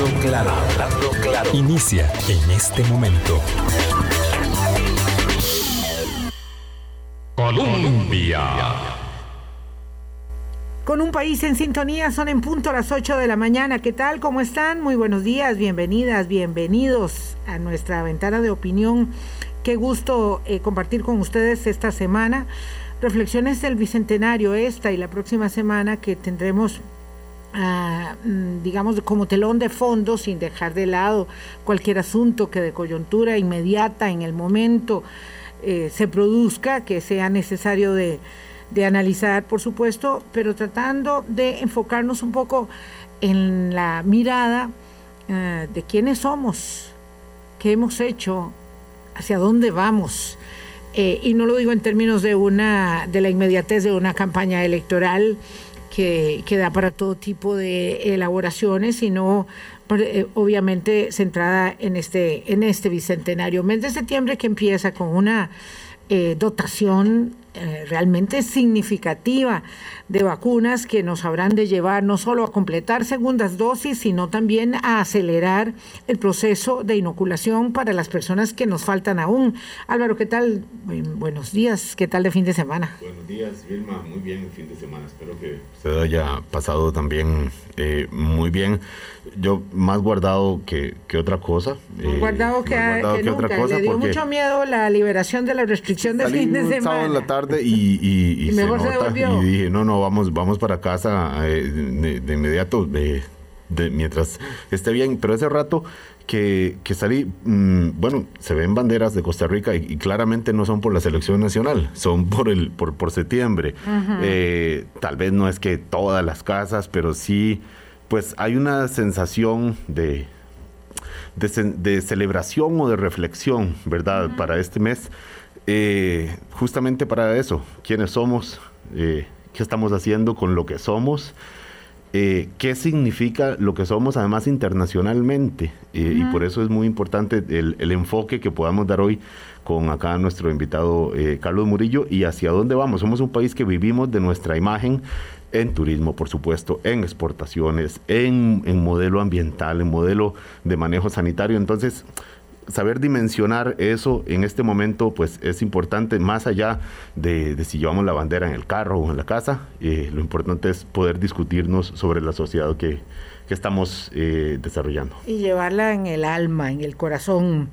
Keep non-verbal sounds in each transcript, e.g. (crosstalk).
Hablando claro. Inicia en este momento. Colombia. Con un país en sintonía, son en punto las 8 de la mañana. ¿Qué tal? ¿Cómo están? Muy buenos días, bienvenidas, bienvenidos a nuestra ventana de opinión. Qué gusto eh, compartir con ustedes esta semana reflexiones del Bicentenario, esta y la próxima semana que tendremos Mm, digamos, como telón de fondo, sin dejar de lado cualquier asunto que de coyuntura inmediata en el momento eh, se produzca, que sea necesario de, analizar, por supuesto, pero tratando de enfocarnos un poco en la mirada ah, de quiénes somos, qué hemos hecho, hacia dónde vamos. Eh, y no lo digo en términos de una de la inmediatez de una campaña electoral, que, da para todo tipo de elaboraciones, sino eh, obviamente centrada en este, en este bicentenario. Mes de septiembre que empieza con una eh, dotación eh, realmente significativa de vacunas que nos habrán de llevar no solo a completar segundas dosis, sino también a acelerar el proceso de inoculación para las personas que nos faltan aún. Álvaro, ¿qué tal? buenos días, ¿qué tal de fin de semana? Buenos días, Vilma, muy bien el fin de semana, espero que se haya pasado también eh, muy bien. Yo más guardado que, que otra cosa. Eh, guardado que, otra cosa. Le dio mucho miedo la liberación de la restricción de fin de semana. sábado en la tarde y, y, se, y dije, no, no, vamos, vamos para casa eh, de, inmediato, de, mientras esté bien. Pero ese rato que, que salí, mm, bueno, se ven banderas de Costa Rica y, claramente no son por la selección nacional, son por el por, por septiembre. Eh, tal vez no es que todas las casas, pero sí, pues hay una sensación de, de, celebración o de reflexión, ¿verdad? Para este mes, eh, justamente para eso, quiénes somos, eh, qué estamos haciendo con lo que somos, eh, qué significa lo que somos además internacionalmente. Y por eso es muy importante el, el, enfoque que podamos dar hoy con acá nuestro invitado Carlos Murillo y hacia dónde vamos. Somos un país que vivimos de nuestra imagen en turismo, por supuesto, en exportaciones, en, en modelo ambiental, en modelo de manejo sanitario. Entonces, saber dimensionar eso en este momento pues es importante más allá de, si llevamos la bandera en el carro o en la casa eh, lo importante es poder discutirnos sobre la sociedad que, estamos eh, desarrollando y llevarla en el alma en el corazón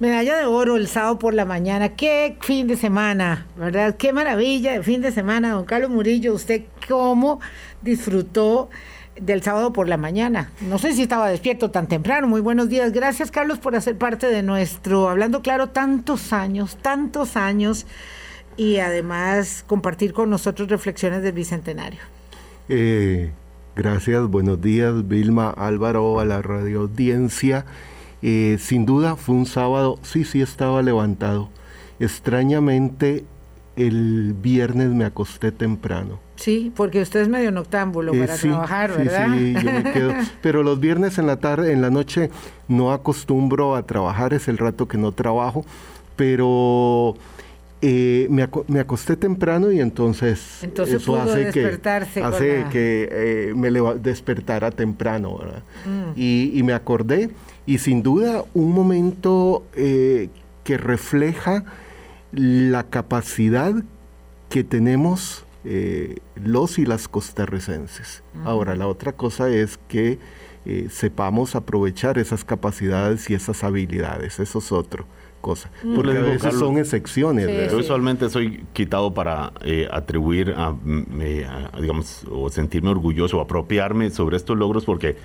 Medalla de oro el sábado por la mañana. Qué fin de semana, ¿verdad? Qué maravilla de fin de semana, don Carlos Murillo. ¿Usted cómo disfrutó del sábado por la mañana? No sé si estaba despierto tan temprano. Muy buenos días. Gracias, Carlos, por hacer parte de nuestro, hablando claro, tantos años, tantos años y además compartir con nosotros reflexiones del Bicentenario. Eh, gracias, buenos días, Vilma Álvaro, a la radio audiencia. Eh, sin duda fue un sábado, sí, sí estaba levantado. Extrañamente, el viernes me acosté temprano. Sí, porque usted es medio noctámbulo eh, para trabajar, ¿verdad? Sí, yo me quedo. (laughs) Pero los viernes en la tarde, en la noche, no acostumbro a trabajar, es el rato que no trabajo, pero eh, me, me, acosté temprano y entonces, eso hace que, hace que me despertara temprano, ¿verdad? Mm. Y, y me acordé y sin duda un momento eh, que refleja la capacidad que tenemos eh, los y las costarricenses. Ahora, la otra cosa es que eh, sepamos aprovechar esas capacidades y esas habilidades, eso es otro cosa. Mm. Porque a veces son excepciones. Yo usualmente soy quitado para atribuir a, a, digamos, o sentirme orgulloso, o apropiarme sobre estos logros porque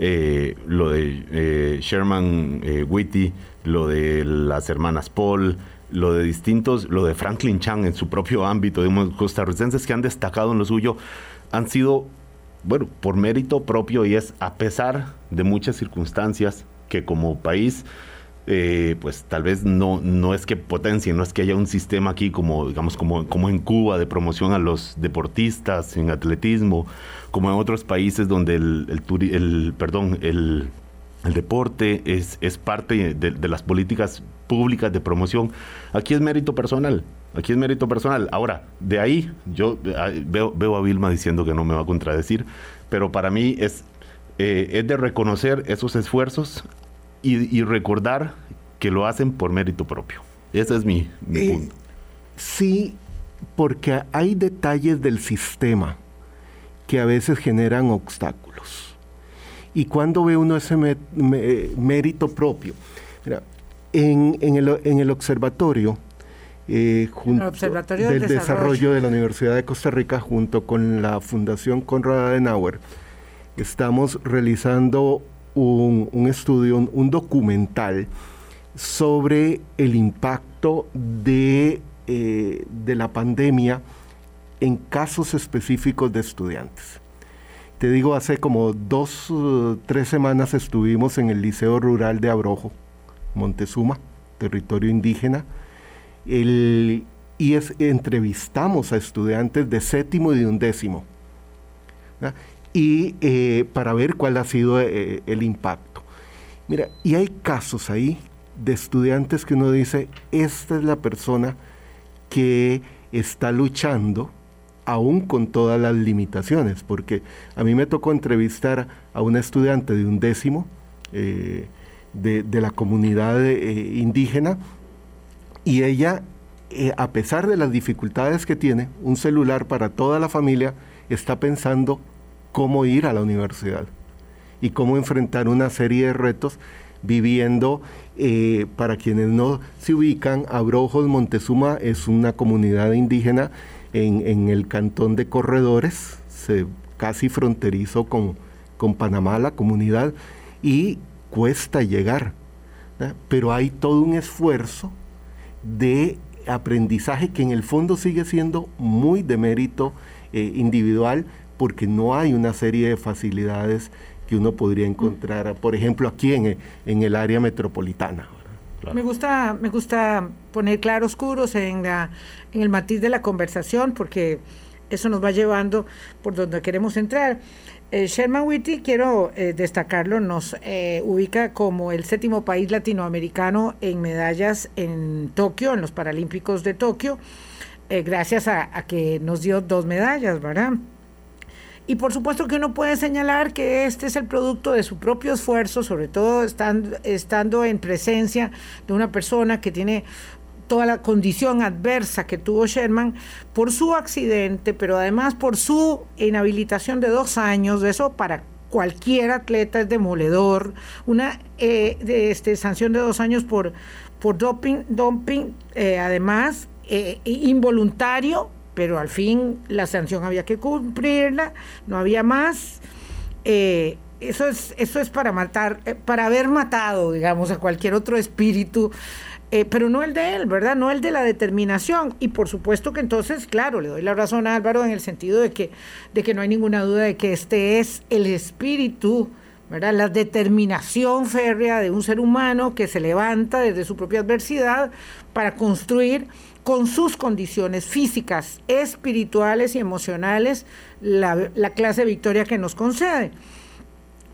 eh, lo de eh, Sherman eh, Whitty, lo de las hermanas Paul, lo de distintos, lo de Franklin Chang en su propio ámbito, digamos, costarricenses que han destacado en lo suyo, han sido, bueno, por mérito propio y es a pesar de muchas circunstancias que como país eh, pues tal vez no, no es que potencie, no es que haya un sistema aquí como, digamos, como, como en Cuba de promoción a los deportistas en atletismo, como en otros países donde el, el, perdón, el, deporte es, es parte de, las políticas públicas de promoción. Aquí es mérito personal, aquí es mérito personal. Ahora, de ahí, yo veo, veo a Vilma diciendo que no me va a contradecir, pero para mí es eh, es de reconocer esos esfuerzos y, recordar que lo hacen por mérito propio. Ese es mi, eh, punto. Sí, porque hay detalles del sistema que a veces generan obstáculos. Y cuando ve uno ese mérito propio, en, el, observatorio, eh, del, desarrollo. de la Universidad de Costa Rica, junto con la Fundación Conrad Adenauer, estamos realizando un, estudio, un, documental sobre el impacto de, eh, de la pandemia en casos específicos de estudiantes. Te digo, hace como dos, uh, tres semanas estuvimos en el Liceo Rural de Abrojo, Montezuma, territorio indígena, y entrevistamos a estudiantes de séptimo y de undécimo, y eh, para ver cuál ha sido eh, el impacto. Mira, y hay casos ahí de estudiantes que uno dice, esta es la persona que está luchando aún con todas las limitaciones, porque a mí me tocó entrevistar a una estudiante de un décimo eh, de, la comunidad eh, indígena y ella, eh, a pesar de las dificultades que tiene, un celular para toda la familia, está pensando cómo ir a la universidad y cómo enfrentar una serie de retos viviendo, para quienes no se ubican, Abrojos Montezuma es una comunidad indígena en, el cantón de Corredores, casi fronterizo con, con Panamá, la comunidad, y cuesta llegar. Pero hay todo un esfuerzo de aprendizaje que en el fondo sigue siendo muy de mérito eh, individual porque no hay una serie de facilidades que uno podría encontrar, por ejemplo, aquí en el área metropolitana. Me gusta, me gusta poner claroscuros en, la, en el matiz de la conversación porque eso nos va llevando por donde queremos entrar. Eh, Sherman Whitty, quiero eh, destacarlo, nos eh, ubica como el séptimo país latinoamericano en medallas en Tokio, en los Paralímpicos de Tokio, gracias a, a que nos dio dos medallas, ¿verdad? Y por supuesto que uno puede señalar que este es el producto de su propio esfuerzo, sobre todo estando, estando en presencia de una persona que tiene toda la condición adversa que tuvo Sherman por su accidente, pero además por su inhabilitación de dos años, de eso para cualquier atleta es demoledor, una eh, de, este, sanción de dos años por, por doping, dumping, eh, además eh, involuntario, pero al fin la sanción había que cumplirla, no había más. Eh, eso es, eso es para matar, eh, para haber matado, digamos, a cualquier otro espíritu, eh, pero no el de él, ¿verdad? No el de la determinación. Y por supuesto que entonces, claro, le doy la razón a Álvaro en el sentido de que, de que no hay ninguna duda de que este es el espíritu, ¿verdad? La determinación férrea de un ser humano que se levanta desde su propia adversidad para construir con sus condiciones físicas, espirituales y emocionales la, clase de victoria que nos concede.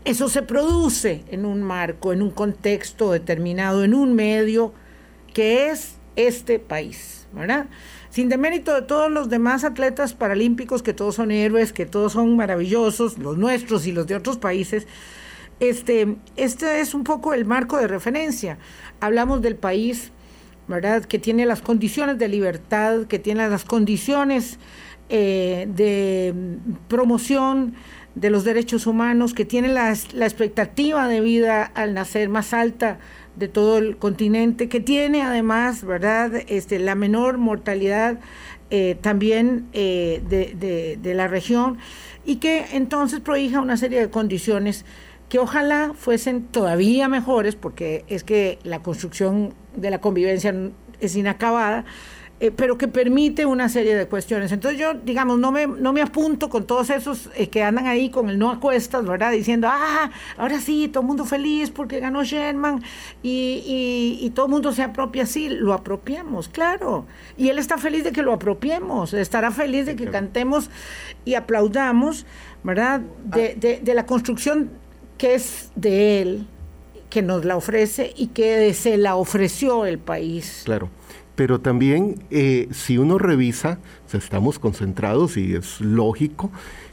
Eso se produce en un marco, en un contexto determinado, en un medio que es este país, ¿verdad? Sin demérito de todos los demás atletas paralímpicos, que todos son héroes, que todos son maravillosos, los nuestros y los de otros países, este, este es un poco el marco de referencia. Hablamos del país ¿verdad? Que tiene las condiciones de libertad, que tiene las condiciones eh, de promoción de los derechos humanos, que tiene la, expectativa de vida al nacer más alta de todo el continente, que tiene además, ¿verdad?, este, la menor mortalidad eh, también eh, de, de, la región y que entonces prohija una serie de condiciones que ojalá fuesen todavía mejores, porque es que la construcción de la convivencia es inacabada, eh, pero que permite una serie de cuestiones. Entonces yo, digamos, no me, no me apunto con todos esos eh, que andan ahí con el no a cuestas, ¿verdad? Diciendo, ah, ahora sí, todo el mundo feliz porque ganó Sherman y, y, todo el mundo se apropia, sí, lo apropiamos, claro. Y él está feliz de que lo apropiemos, estará feliz de que cantemos y aplaudamos, ¿verdad? De, de, de la construcción que es de él, que nos la ofrece y que se la ofreció el país. Claro. Pero también, eh, si uno revisa, estamos concentrados y es lógico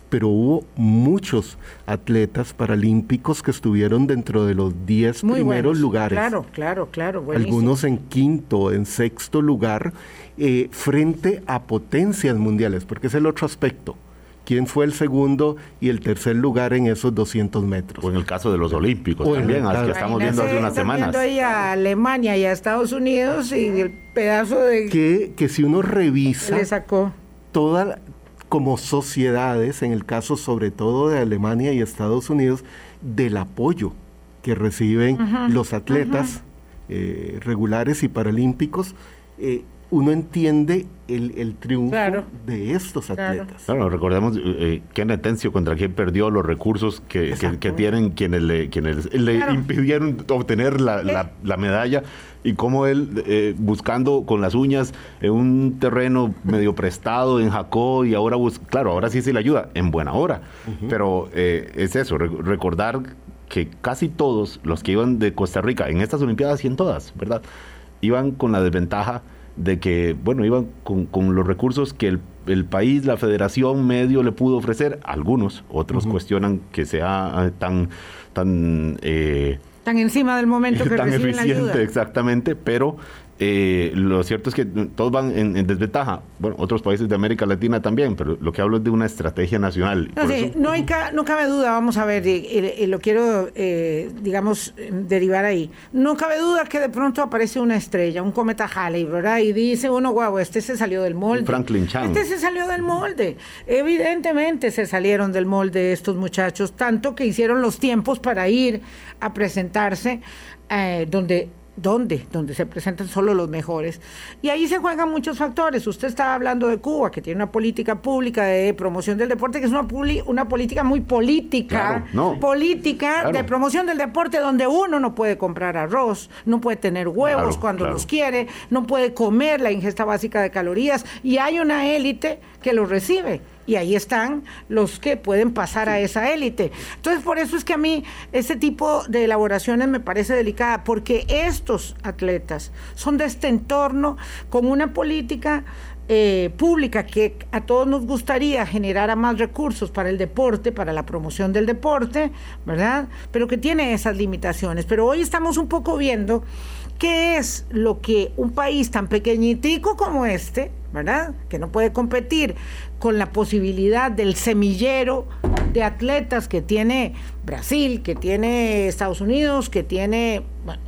pero hubo muchos atletas paralímpicos que estuvieron dentro de los 10 primeros lugares. Claro, claro, claro. Algunos en quinto, en sexto lugar, eh, frente a potencias mundiales, porque es el otro aspecto quién fue el segundo y el tercer lugar en esos 200 metros. O en el caso de los Olímpicos también, al que estamos viendo hace unas semanas. Viendo ahí a Alemania y a Estados Unidos y el pedazo de... Que, que si uno revisa... Le sacó. Toda, como sociedades, en el caso sobre todo de Alemania y Estados Unidos, del apoyo que reciben los atletas eh, regulares y paralímpicos, eh, uno entiende el, triunfo de estos atletas. Claro, recordemos eh, Kenneth Tencio contra quien perdió los recursos que, tienen quienes le, quienes le impidieron obtener la, la, medalla y cómo él, eh, buscando con las uñas en un terreno medio prestado en Jacó y ahora, claro, ahora sí se le ayuda, en buena hora. Pero eh, es eso, recordar que casi todos los que iban de Costa Rica en estas Olimpiadas y en todas, ¿verdad? Iban con la desventaja de que, bueno, iban con, los recursos que el, país, la federación medio le pudo ofrecer, algunos, otros cuestionan que sea tan, tan, eh, tan encima del momento (laughs) que tan eficiente, la ayuda. exactamente, pero eh, lo cierto es que todos van en, desventaja. Bueno, otros países de América Latina también, pero lo que hablo es de una estrategia nacional. No, no, hay no cabe duda, vamos a ver, y, lo quiero, eh, digamos, derivar ahí. No cabe duda que de pronto aparece una estrella, un cometa Halley, ¿verdad? Y dice uno, guau, este se salió del molde. Franklin Chang. Este se salió del molde. Evidentemente se salieron del molde estos muchachos, tanto que hicieron los tiempos para ir a presentarse eh, donde ¿Dónde? Donde se presentan solo los mejores. Y ahí se juegan muchos factores. Usted estaba hablando de Cuba, que tiene una política pública de promoción del deporte, que es una, una política muy política. política de promoción del deporte, donde uno no puede comprar arroz, no puede tener huevos cuando los quiere, no puede comer la ingesta básica de calorías, y hay una élite que lo recibe y ahí están los que pueden pasar a esa élite. Entonces, por eso es que a mí ese tipo de elaboraciones me parece delicada, porque estos atletas son de este entorno con una política eh, pública que a todos nos gustaría generar más recursos para el deporte, para la promoción del deporte, ¿verdad? Pero que tiene esas limitaciones. Pero hoy estamos un poco viendo qué es lo que un país tan pequeñitico como este, ¿verdad? Que no puede competir con la posibilidad del semillero de atletas que tiene Brasil, que tiene Estados Unidos, que tiene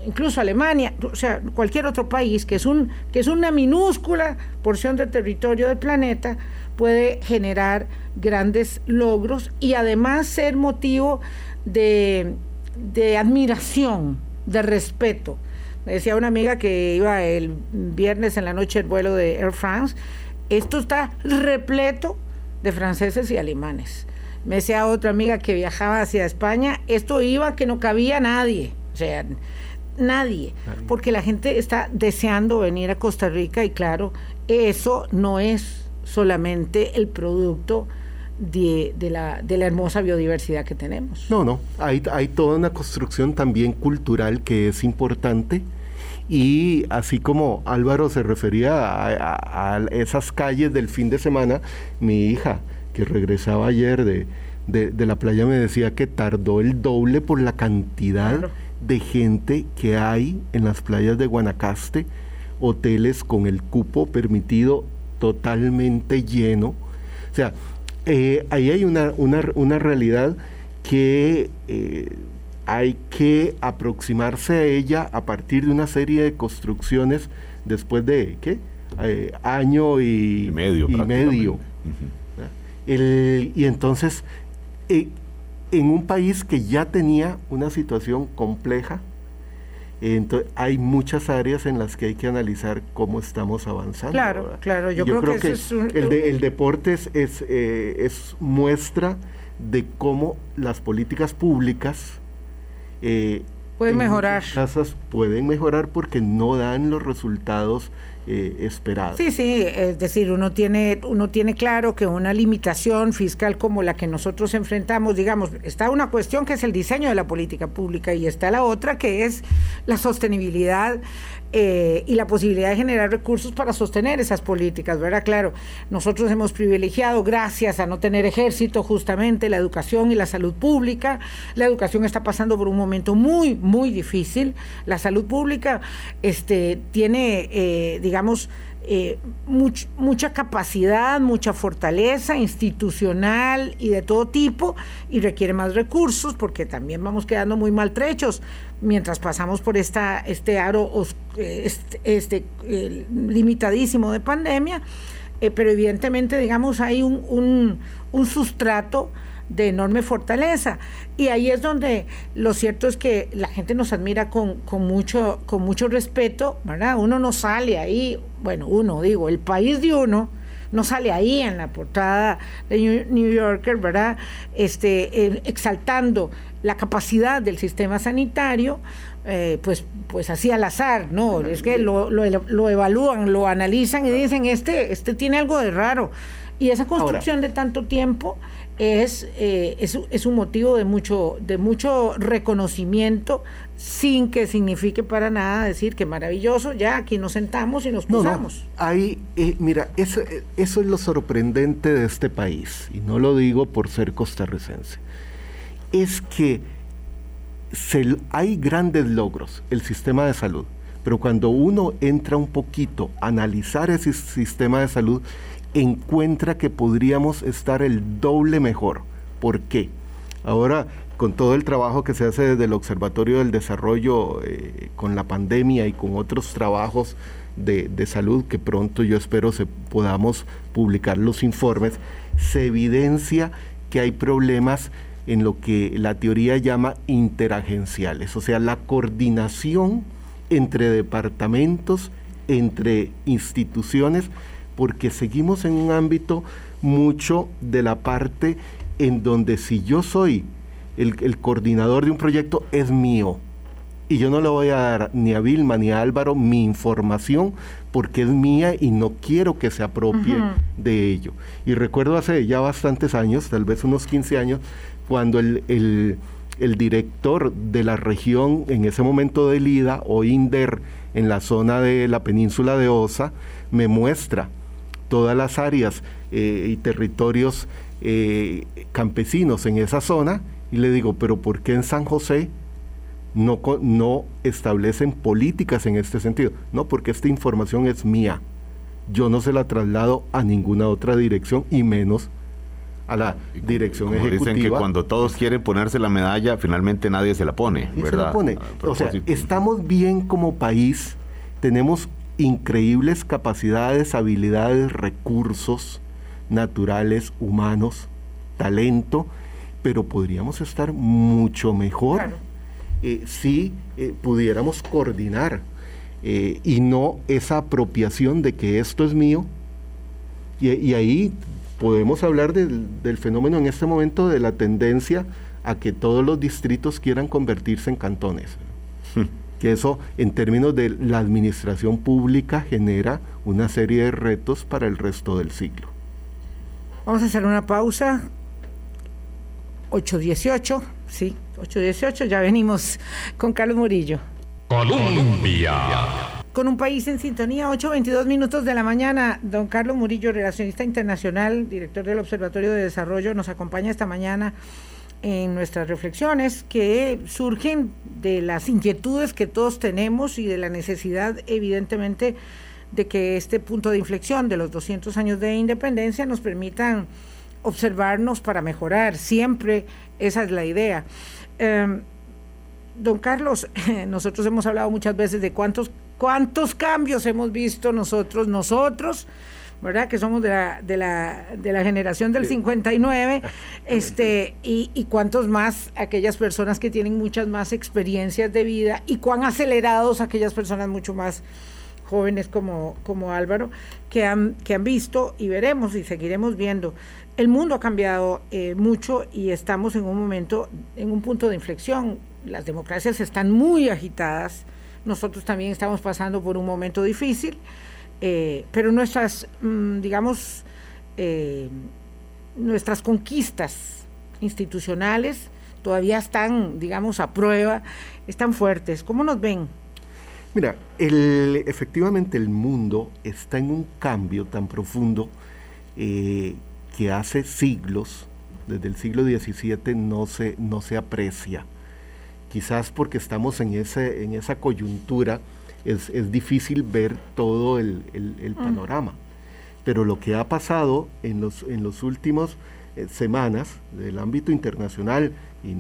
incluso Alemania, o sea, cualquier otro país que es un que es una minúscula porción de territorio del planeta puede generar grandes logros y además ser motivo de, de admiración, de respeto. Me decía una amiga que iba el viernes en la noche el vuelo de Air France esto está repleto de franceses y alemanes. Me decía otra amiga que viajaba hacia España, esto iba que no cabía nadie, o sea, nadie, porque la gente está deseando venir a Costa Rica y claro, eso no es solamente el producto de, la, de la hermosa biodiversidad que tenemos. No, no, hay, hay toda una construcción también cultural que es importante y así como Álvaro se refería a, esas calles del fin de semana, mi hija, que regresaba ayer de, de, la playa, me decía que tardó el doble por la cantidad de gente que hay en las playas de Guanacaste, hoteles con el cupo permitido totalmente lleno. O sea, eh, ahí hay una, una, una realidad que... Eh, hay que aproximarse a ella a partir de una serie de construcciones después de ¿qué? Eh, año y, medio. Y, medio. y entonces, eh, en un país que ya tenía una situación compleja, entonces, hay muchas áreas en las que hay que analizar cómo estamos avanzando. Claro, claro, yo, creo, que, el, el, deporte es, es, eh, es muestra de cómo las políticas públicas eh, pueden mejorar. Casas pueden mejorar porque no dan los resultados eh, esperado. Sí, sí, es decir, uno tiene, uno tiene claro que una limitación fiscal como la que nosotros enfrentamos, digamos, está una cuestión que es el diseño de la política pública y está la otra que es la sostenibilidad eh, y la posibilidad de generar recursos para sostener esas políticas, ¿verdad? Claro, nosotros hemos privilegiado, gracias a no tener ejército, justamente la educación y la salud pública. La educación está pasando por un momento muy, muy difícil. La salud pública este, tiene, eh, digamos, eh, mucha capacidad, mucha fortaleza institucional y de todo tipo y requiere más recursos porque también vamos quedando muy maltrechos. Mientras pasamos por esta, este aro este, este eh, limitadísimo de pandemia, eh, pero evidentemente digamos hay un, un sustrato de enorme fortaleza. Y ahí es donde lo cierto es que la gente nos admira con, con, mucho, con mucho respeto, ¿verdad? Uno no sale ahí, bueno, uno, digo, el país de uno no sale ahí en la portada de New Yorker, ¿verdad? Este, exaltando la capacidad del sistema sanitario, eh, pues, pues así al azar, ¿no? Es que lo, lo, lo, evalúan, lo analizan y dicen, este, este tiene algo de raro. Y esa construcción de tanto tiempo es, eh, es, es, un motivo de mucho, de mucho reconocimiento sin que signifique para nada decir que maravilloso, ya aquí nos sentamos y nos posamos. ahí, eh, mira, eso, eso es lo sorprendente de este país, y no lo digo por ser costarricense, es que se, hay grandes logros, el sistema de salud, pero cuando uno entra un poquito a analizar ese sistema de salud, encuentra que podríamos estar el doble mejor. ¿Por qué? Ahora, con todo el trabajo que se hace desde el Observatorio del Desarrollo eh, con la pandemia y con otros trabajos de, de, salud que pronto yo espero se podamos publicar los informes, se evidencia que hay problemas en lo que la teoría llama interagenciales, o sea, la coordinación entre departamentos, entre instituciones, porque seguimos en un ámbito mucho de la parte en donde si yo soy el, coordinador de un proyecto es mío. Y yo no le voy a dar ni a Vilma ni a Álvaro mi información porque es mía y no quiero que se apropie de ello. Y recuerdo hace ya bastantes años, tal vez unos 15 años, cuando el, el director de la región, en ese momento de Lida o INDER, en la zona de la península de Osa, me muestra todas las áreas eh, y territorios eh, campesinos en esa zona y le digo, pero ¿por qué en San José no, no establecen políticas en este sentido? No, porque esta información es mía. Yo no se la traslado a ninguna otra dirección y menos a la dirección como ejecutiva. Dicen que cuando todos quieren ponerse la medalla, finalmente nadie se la pone, ¿verdad? pone. O sea, estamos bien como país, tenemos increíbles capacidades, habilidades, recursos naturales, humanos, talento, pero podríamos estar mucho mejor eh, si eh, pudiéramos coordinar eh, y no esa apropiación de que esto es mío. Y, ahí podemos hablar del, del fenómeno en este momento de la tendencia a que todos los distritos quieran convertirse en cantones. Que eso en términos de la administración pública genera una serie de retos para el resto del siglo. Vamos a hacer una pausa. 8.18, sí, 8.18, ya venimos con Carlos Murillo. Colombia. Con un país en sintonía, 8.22 minutos de la mañana. Don Carlos Murillo, relacionista internacional, director del Observatorio de Desarrollo, nos acompaña esta mañana en nuestras reflexiones que surgen de las inquietudes que todos tenemos y de la necesidad, evidentemente, de que este punto de inflexión de los 200 años de independencia nos permitan observarnos para mejorar. Siempre esa es la idea. Em, don Carlos, (laughs) nosotros hemos hablado muchas veces de cuántos, cuántos cambios hemos visto nosotros, nosotros, ¿verdad? Que somos de la, de la, de la generación del 59, (laughs) este, y, y, cuántos más aquellas personas que tienen muchas más experiencias de vida y cuán acelerados aquellas personas mucho más jóvenes como, como Álvaro, que han, que han visto y veremos y seguiremos viendo. El mundo ha cambiado eh, mucho y estamos en un momento, en un punto de inflexión. Las democracias están muy agitadas. Nosotros también estamos pasando por un momento difícil eh, pero nuestras, mm, digamos, eh, nuestras conquistas institucionales todavía están, digamos, a prueba, están fuertes. ¿Cómo nos ven? Mira, el, efectivamente el mundo está en un cambio tan profundo eh, que hace siglos, desde el siglo XVII, no se, no se aprecia. Quizás porque estamos en, ese, en esa coyuntura, es, difícil ver todo el, mm. panorama. Pero lo que ha pasado en los, en los últimos eh, semanas del ámbito internacional, y,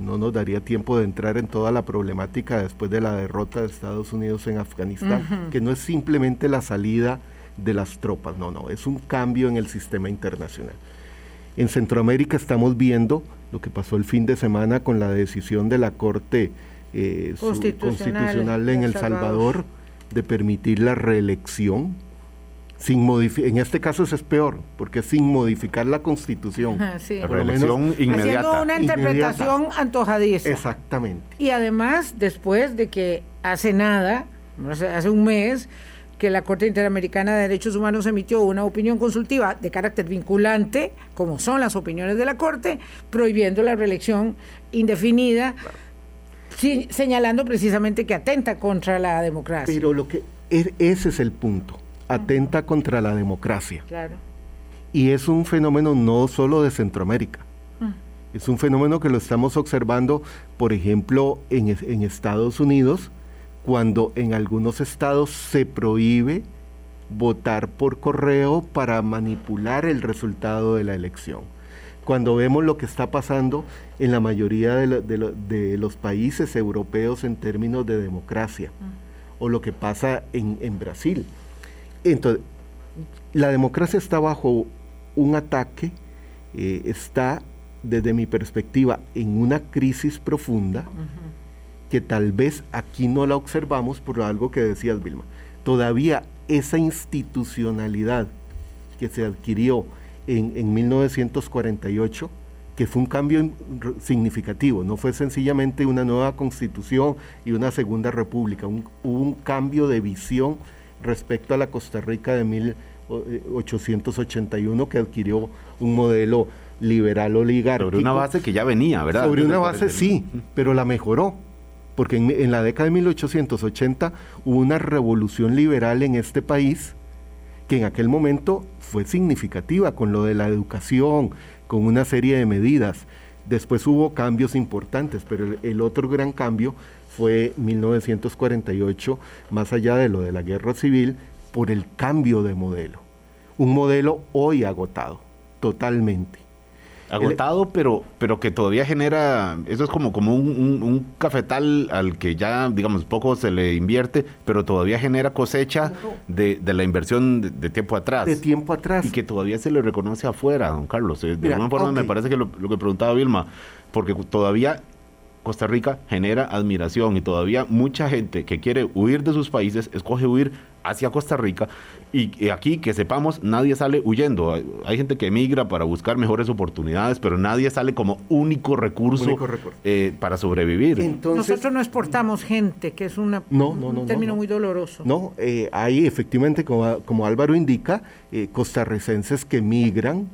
no nos daría tiempo de entrar en toda la problemática después de la derrota de Estados Unidos en Afganistán, que no es simplemente la salida de las tropas, no, no, es un cambio en el sistema internacional. En Centroamérica estamos viendo lo que pasó el fin de semana con la decisión de la Corte eh, constitucional, en El Salvador de permitir la reelección sin en este caso eso es peor, porque sin modificar la constitución. La reelección inmediata. Haciendo una interpretación antojadiza. Exactamente. Y además, después de que hace nada, hace un mes, que la Corte Interamericana de Derechos Humanos emitió una opinión consultiva de carácter vinculante, como son las opiniones de la Corte, prohibiendo la reelección indefinida, señalando precisamente que atenta contra la democracia. Pero lo que e, ese es el punto, atenta contra la democracia. Claro. Y es un fenómeno no solo de Centroamérica. Es un fenómeno que lo estamos observando, por ejemplo, en, en Estados Unidos, cuando en algunos estados se prohíbe votar por correo para manipular el resultado de la elección. Cuando vemos lo que está pasando en la mayoría de, los países europeos en términos de democracia, o lo que pasa en, Brasil. Entonces, la democracia está bajo un ataque, eh, está desde mi perspectiva en una crisis profunda que tal vez aquí no la observamos por algo que decías, Vilma. Todavía esa institucionalidad que se adquirió en, 1948, que fue un cambio significativo, no fue sencillamente una nueva constitución y una segunda república, hubo un cambio de visión respecto a la Costa Rica de 1881 que adquirió un modelo liberal oligárquico. Sobre una base que ya venía, ¿verdad? Sobre una base sí, pero la mejoró porque en, la década de 1880 hubo una revolución liberal en este país que en aquel momento fue significativa con lo de la educación, con una serie de medidas. Después hubo cambios importantes, pero el, otro gran cambio fue 1948, más allá de lo de la guerra civil, por el cambio de modelo. Un modelo hoy agotado, totalmente agotado, pero, pero que todavía genera, eso es como, como un, cafetal al que ya, digamos, poco se le invierte, pero todavía genera cosecha de, la inversión de, tiempo atrás. De tiempo atrás. Y que todavía se le reconoce afuera, don Carlos. Eh, de alguna forma me parece que lo, lo que preguntaba Vilma, porque todavía Costa Rica genera admiración y todavía mucha gente que quiere huir de sus países escoge huir hacia Costa Rica y, aquí que sepamos nadie sale huyendo. Hay, gente que emigra para buscar mejores oportunidades, pero nadie sale como único recurso, eh, para sobrevivir. Nosotros no exportamos gente, que es una, un término muy doloroso. No, eh, hay efectivamente, como, Álvaro indica, eh, costarricenses que migran,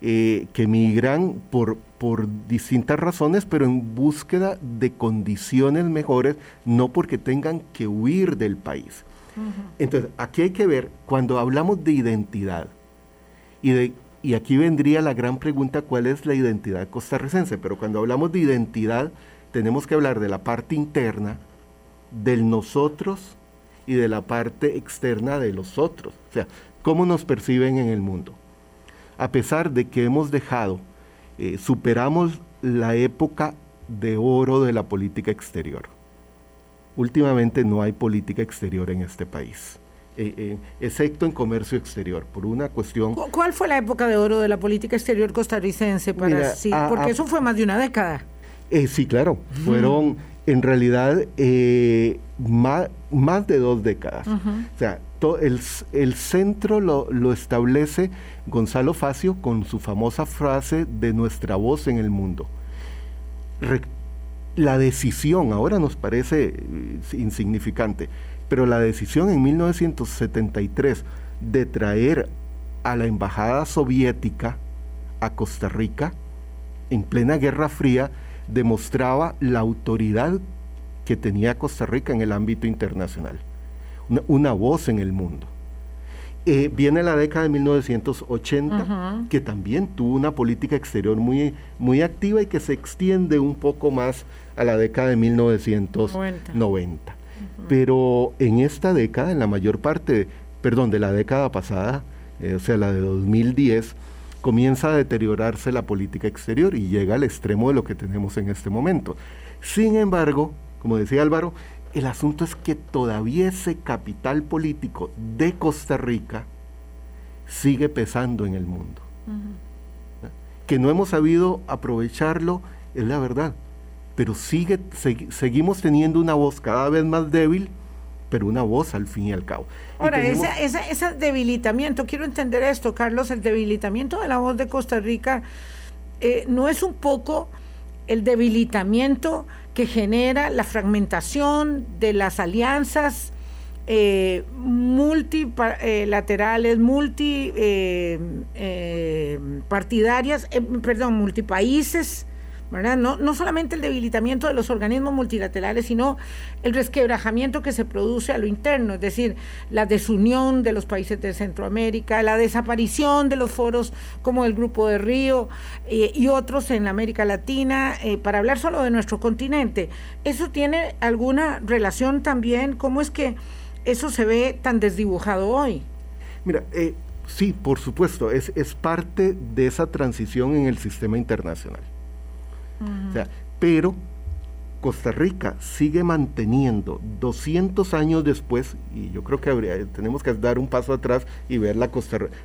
que migran por, por distintas razones, pero en búsqueda de condiciones mejores, no porque tengan que huir del país. Entonces, aquí hay que ver, cuando hablamos de identidad, y, de, y aquí vendría la gran pregunta, ¿cuál es la identidad costarricense? Pero cuando hablamos de identidad, tenemos que hablar de la parte interna, del nosotros y de la parte externa de los otros. O sea, cómo nos perciben en el mundo. A pesar de que hemos dejado, eh, superamos la época de oro de la política exterior últimamente no hay política exterior en este país. Eh, eh, excepto en comercio exterior, por una cuestión... ¿Cuál fue la época de oro de la política exterior costarricense? Para sí? Porque eso fue más de una década. Eh, sí, claro, fueron en realidad más, más, de dos décadas. O sea, el, centro lo, lo, establece Gonzalo Facio con su famosa frase de nuestra voz en el mundo. La decisión, ahora nos parece eh, insignificante, pero la decisión en 1973 de traer a la embajada soviética a Costa Rica en plena Guerra Fría demostraba la autoridad que tenía Costa Rica en el ámbito internacional, una, voz en el mundo. Eh, viene la década de 1980, que también tuvo una política exterior muy, muy activa y que se extiende un poco más a la década de 1990. Pero en esta década, en la mayor parte, perdón, de la década pasada, eh, o sea, la de 2010, comienza a deteriorarse la política exterior y llega al extremo de lo que tenemos en este momento. Sin embargo, como decía Álvaro, el asunto es que todavía ese capital político de Costa Rica sigue pesando en el mundo. Que no hemos sabido aprovecharlo, es la verdad, pero sigue, seguimos teniendo una voz cada vez más débil, pero una voz al fin y al cabo. Ahora, ese, debilitamiento, quiero entender esto, Carlos, el debilitamiento de la voz de Costa Rica eh, no es un poco el debilitamiento que genera la fragmentación de las alianzas eh, multilaterales, multipartidarias, eh, perdón, multipaíses, no, no solamente el debilitamiento de los organismos multilaterales, sino el resquebrajamiento que se produce a lo interno, es decir, la desunión de los países de Centroamérica, la desaparición de los foros como el Grupo de Río eh, y otros en América Latina, eh, para hablar solo de nuestro continente. ¿Eso tiene alguna relación también? ¿Cómo es que eso se ve tan desdibujado hoy? Mira, eh, sí, por supuesto, es, es parte de esa transición en el sistema internacional pero Costa Rica sigue manteniendo 200 años después, y yo creo que tenemos que dar un paso atrás y ver la,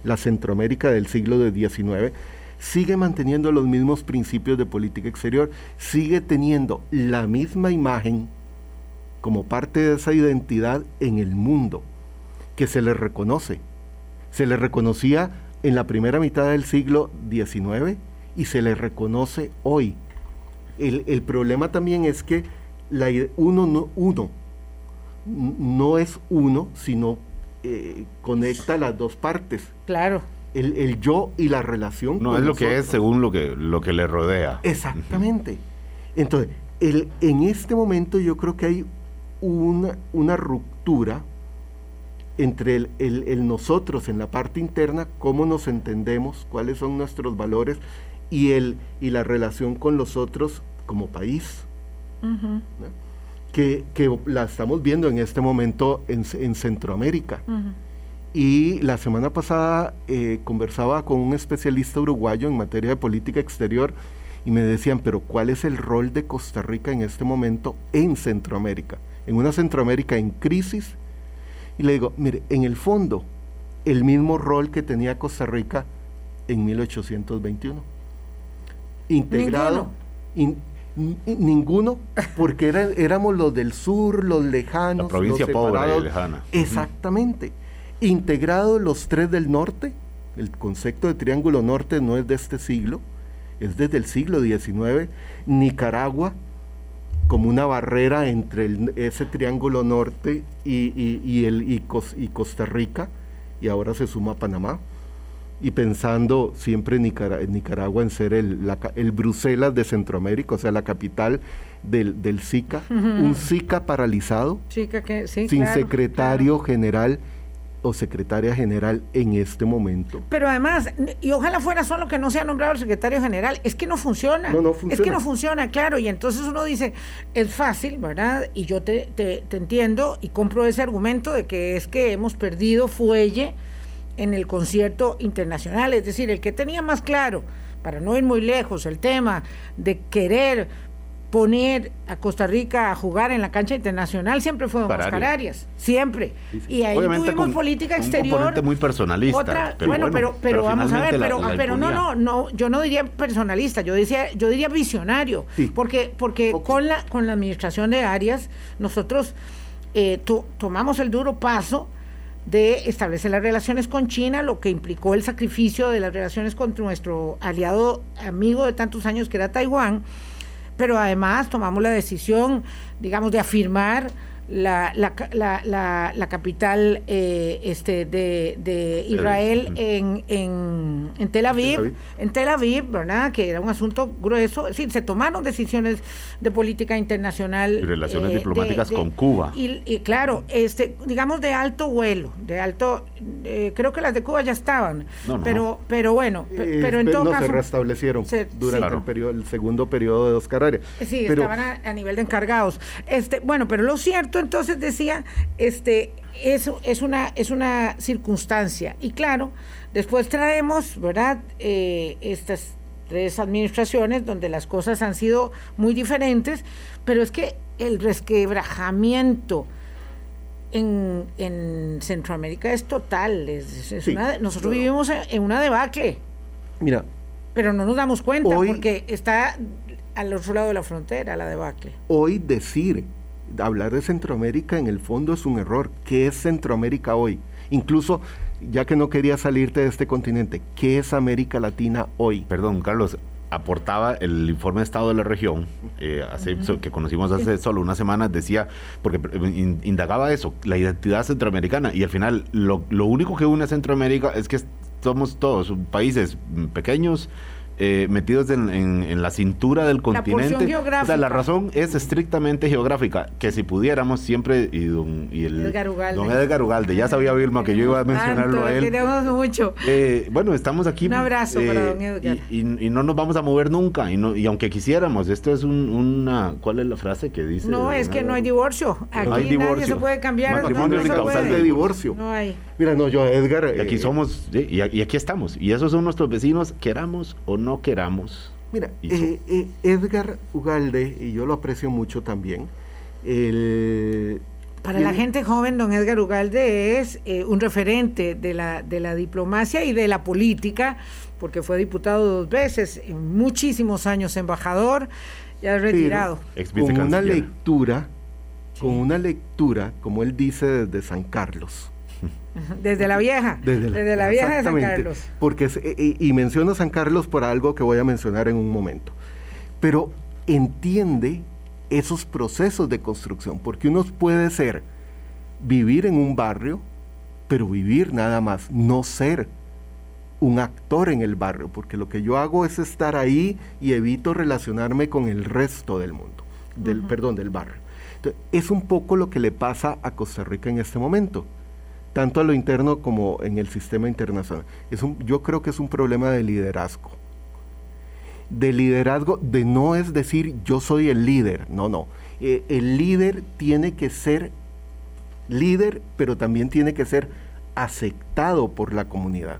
la Centroamérica del siglo XIX, sigue manteniendo los mismos principios de política exterior, sigue teniendo la misma imagen como parte de esa identidad en el mundo, que se le reconoce. Se le reconocía en la primera mitad del siglo XIX y se le reconoce hoy el, problema también es que la, uno, no, uno no es uno, sino eh, conecta las dos partes. Claro. El, yo y la relación. No es lo que es según lo que, lo que le rodea. Exactamente. Entonces, el, en este momento yo creo que hay una, una ruptura entre el, el, nosotros en la parte interna, cómo nos entendemos, cuáles son nuestros valores y, el, y la relación con los otros como país. que, la estamos viendo en este momento en, Centroamérica. Y la semana pasada eh, conversaba con un especialista uruguayo en materia de política exterior y me decían, pero ¿cuál es el rol de Costa Rica en este momento en Centroamérica? En una Centroamérica en crisis. Y le digo, mire, en el fondo, el mismo rol que tenía Costa Rica en 1821 integrado. ninguno, porque éramos los del sur, los lejanos. La provincia pobre y lejana. Exactamente. Integrados los tres del norte, el concepto de triángulo norte no es de este siglo, es desde el siglo XIX. Nicaragua como una barrera entre ese triángulo norte y, el, y Costa Rica, y ahora se suma Panamá y pensando siempre en, Nicaragua en ser el, el, Bruselas de Centroamérica, o sea, la capital del, del SICA, un SICA paralizado, sin secretario general o secretaria general en este momento. Pero además, y ojalá fuera solo que no sea nombrado el secretario general, es que no funciona. No, no funciona. Es que no funciona, claro, y entonces uno dice, es fácil, ¿verdad? Y yo te, te, te entiendo y compro ese argumento de que es que hemos perdido fuelle en el concierto internacional, es decir, el que tenía más claro, para no ir muy lejos, el tema de querer poner a Costa Rica a jugar en la cancha internacional siempre fue Oscar Arias, siempre. Y ahí tuvimos política exterior. Un muy personalista. bueno, pero, pero, vamos a ver, pero, pero no, no, no, yo no diría personalista, yo decía, yo diría visionario, porque, porque con la, con la administración de Arias, nosotros eh, tomamos el duro paso de establecer las relaciones con China, lo que implicó el sacrificio de las relaciones con nuestro aliado amigo de tantos años que era Taiwán, pero además tomamos la decisión, digamos, de afirmar la, la, la, la, capital eh, este, de, de Israel en, en, en, Tel Aviv, en Tel Aviv, ¿verdad? Que era un asunto grueso. Sí, se tomaron decisiones de política internacional. Y relaciones eh, diplomáticas con Cuba. Y, claro, este, digamos de alto vuelo, de alto, eh, creo que las de Cuba ya estaban, pero, pero bueno, pero en todo no caso. se restablecieron durante el, periodo, el segundo periodo de Oscar Arias. Sí, estaban a, a nivel de encargados. Este, bueno, pero lo cierto entonces decía, este, eso es una, es una circunstancia. Y claro, después traemos, ¿verdad? Eh, estas tres administraciones donde las cosas han sido muy diferentes, pero es que el resquebrajamiento en, en Centroamérica es total. nosotros vivimos en, una debacle. Mira. Pero no nos damos cuenta porque está al otro lado de la frontera la debacle. Hoy decir hablar de Centroamérica en el fondo es un error. ¿Qué es Centroamérica hoy? Incluso, ya que no quería salirte de este continente, ¿qué es América Latina hoy? Perdón, Carlos, aportaba el informe de estado de la región, eh, que conocimos hace solo unas semanas, decía, porque eh, indagaba eso, la identidad centroamericana, y al final lo, lo único que une a Centroamérica es que somos todos países pequeños, eh, metidos en, la cintura del continente. La o sea, la razón es estrictamente geográfica, que si pudiéramos siempre, y, don, y el Edgar Ugalde. don Edgar Ugalde, ya sabía Vilma que yo iba a mencionarlo a él. Queremos mucho. Eh, bueno, estamos aquí. Un abrazo para eh, don Edgar. Y, no nos vamos a mover nunca, y, no, y aunque quisiéramos, esto es una, ¿cuál es la frase que dice? No, es que no hay divorcio. Aquí hay divorcio. nadie se puede cambiar. Matrimonio sin causal de divorcio. No hay. Mira, no, yo, Edgar. Y aquí somos, y, y aquí estamos, y esos son nuestros vecinos, queramos o no queramos. Mira, eh, eh, Edgar Ugalde, y yo lo aprecio mucho también, para la gente joven, don Edgar Ugalde es eh, un referente de la, de la diplomacia y de la política, porque fue diputado dos veces, muchísimos años embajador, ya retirado. con una lectura, con una lectura, como él dice, desde San Carlos. Desde la vieja. Desde la, vieja de San Carlos. Porque, y, y menciono San Carlos por algo que voy a mencionar en un momento. Pero entiende esos procesos de construcción, porque uno puede ser, vivir en un barrio, pero vivir nada más, no ser un actor en el barrio, porque lo que yo hago es estar ahí y evito relacionarme con el resto del mundo, del, perdón, del barrio. es un poco lo que le pasa a Costa Rica en este momento tanto a lo interno como en el sistema internacional. Es un, yo creo que es un problema de liderazgo. De liderazgo, de no es decir yo soy el líder, no, no. Eh, el líder tiene que ser líder, pero también tiene que ser aceptado por la comunidad.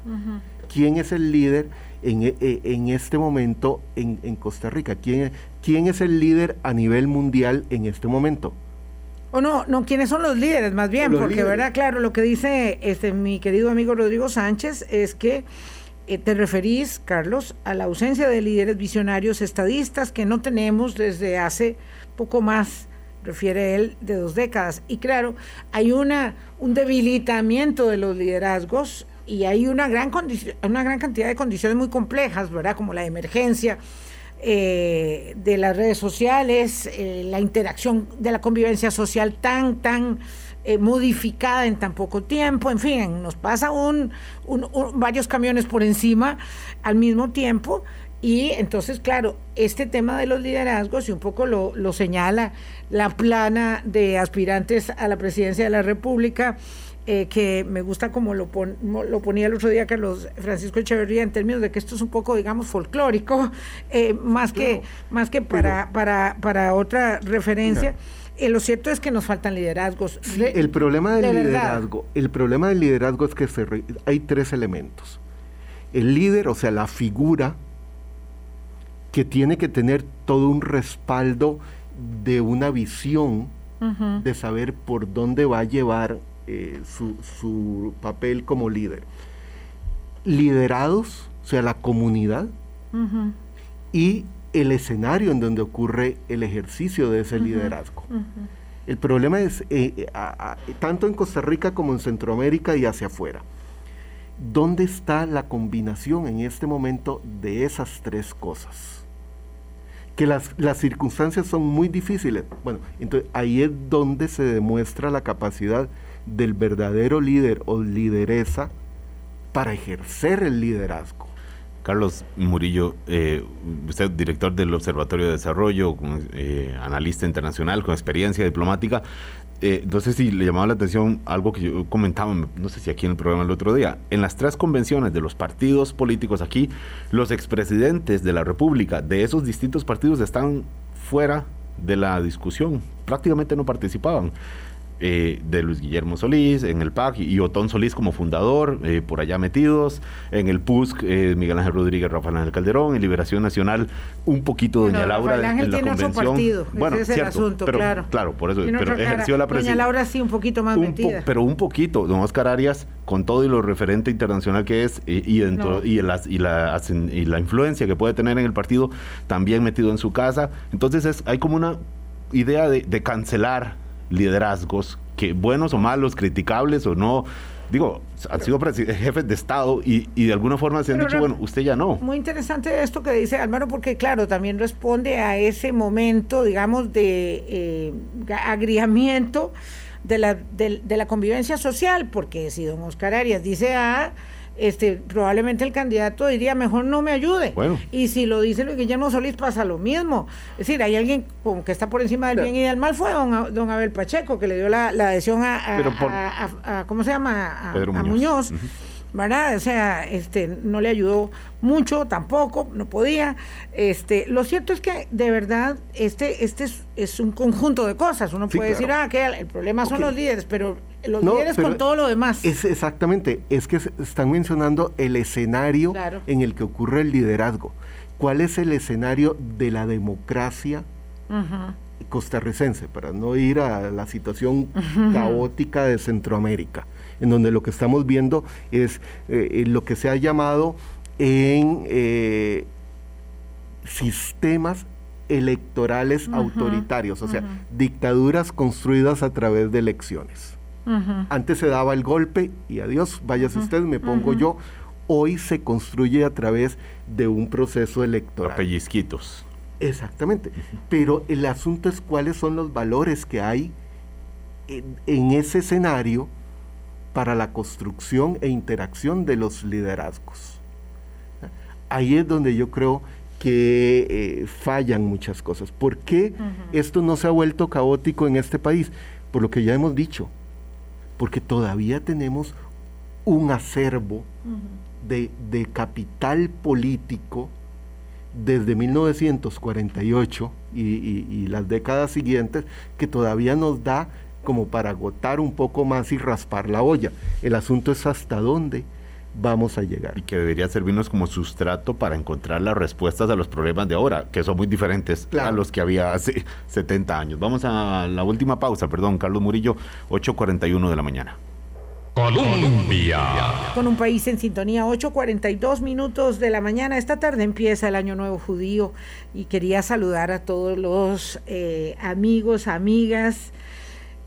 ¿Quién es el líder en, eh, en este momento en, en Costa Rica? ¿Quién, ¿Quién es el líder a nivel mundial en este momento? O no, no, ¿quiénes son los líderes más bien? Porque, ¿verdad? Claro, lo que dice este mi querido amigo Rodrigo Sánchez es que eh, te referís, Carlos, a la ausencia de líderes visionarios estadistas que no tenemos desde hace poco más, refiere él, de dos décadas. Y claro, hay una, un debilitamiento de los liderazgos y hay una gran, una gran cantidad de condiciones muy complejas, ¿verdad? Como la emergencia eh, de las redes sociales, eh, la interacción de la convivencia social tan, tan eh, modificada en tan poco tiempo, en fin, nos pasa un, varios camiones por encima al mismo tiempo. Y entonces, claro, este tema de los liderazgos, y un poco lo, lo señala la plana de aspirantes a la presidencia de la República, eh, que me gusta como lo, lo ponía el otro día Carlos Francisco Echeverría en términos de que esto es un poco, digamos, folclórico, eh, más, que, más que para, para, para otra referencia. Eh, lo cierto es que nos faltan liderazgos. el problema del liderazgo, el problema del liderazgo es que hay tres elementos. El líder, o sea, la figura que tiene que tener todo un respaldo de una visión, de saber por dónde va a llevar eh, su, papel como líder. Liderados, o sea, la comunidad, y el escenario en donde ocurre el ejercicio de ese liderazgo. El problema es, eh, eh, tanto en Costa Rica como en Centroamérica y hacia afuera, ¿dónde está la combinación en este momento de esas tres cosas? que las, las circunstancias son muy difíciles. Bueno, entonces ahí es donde se demuestra la capacidad del verdadero líder o lideresa para ejercer el liderazgo. Carlos Murillo, eh, usted director del Observatorio de Desarrollo, eh, analista internacional con experiencia diplomática, eh, no sé si le llamaba la atención algo que yo comentaba, no sé si aquí en el programa el otro día. En las tres convenciones de los partidos políticos aquí, los expresidentes de la República de esos distintos partidos están fuera de la discusión, prácticamente no participaban. Eh, de Luis Guillermo Solís en el PAC y Otón Solís como fundador, eh, por allá metidos, en el PUSC, eh, Miguel Ángel Rodríguez, Rafael Ángel Calderón, en Liberación Nacional, un poquito Doña Laura en la convención. partido, bueno, ese es el asunto, pero, claro. Claro, por eso, pero ejerció la presidencia. Doña Laura sí un poquito más metida. pero un poquito, don Oscar Arias, con todo y lo referente internacional que es y, dentro, y, la, y la influencia que puede tener en el partido, también metido en su casa. Entonces es, hay como una idea de, de cancelar liderazgos, que buenos o malos, criticables o no, digo, han sido jefes de Estado y, de alguna forma se han dicho, bueno, usted ya no. Muy interesante esto que dice Álvaro, porque claro, también responde a ese momento, digamos, de eh, agriamiento de la, de, de la convivencia social, porque si don Oscar Arias dice A, este, probablemente el candidato diría mejor no me ayude. Y si lo dice Luis Guillermo Solís pasa lo mismo. Es decir, hay alguien como que está por encima del bien y del mal, fue don, Abel Pacheco, que le dio la, adhesión a, ¿cómo se llama? A, Muñoz. ¿Verdad? O sea, este, no le ayudó mucho, tampoco, no podía. Este, lo cierto es que de verdad este, este es, un conjunto de cosas. Uno puede decir, ah, que el problema son los líderes, pero los líderes con todo lo demás. Es exactamente, es que están mencionando el escenario en el que ocurre el liderazgo. ¿Cuál es el escenario de la democracia costarricense? Para no ir a la situación caótica de Centroamérica, en donde lo que estamos viendo es eh, lo que se ha llamado en eh, sistemas electorales autoritarios, o sea, dictaduras construidas a través de elecciones. Antes se daba el golpe y adiós, váyase usted, me pongo yo. Hoy se construye a través de un proceso electoral. Pellizquitos. Exactamente. Pero el asunto es cuáles son los valores que hay en, ese escenario para la construcción e interacción de los liderazgos. Ahí es donde yo creo que eh, fallan muchas cosas. ¿Por qué esto no se ha vuelto caótico en este país? Por lo que ya hemos dicho, porque todavía tenemos un acervo de, capital político desde 1948 y, y, las décadas siguientes que todavía nos da como para agotar un poco más y raspar la olla. El asunto es hasta dónde vamos a llegar. Y que debería servirnos como sustrato para encontrar las respuestas a los problemas de ahora, que son muy diferentes a los que había hace (laughs) 70 años. Vamos a la última pausa, perdón, Carlos Murillo, 8.41 de la mañana. Colombia. Con un país en sintonía, 8.42 minutos de la mañana. Esta tarde empieza el Año Nuevo Judío y quería saludar a todos los eh, amigos, amigas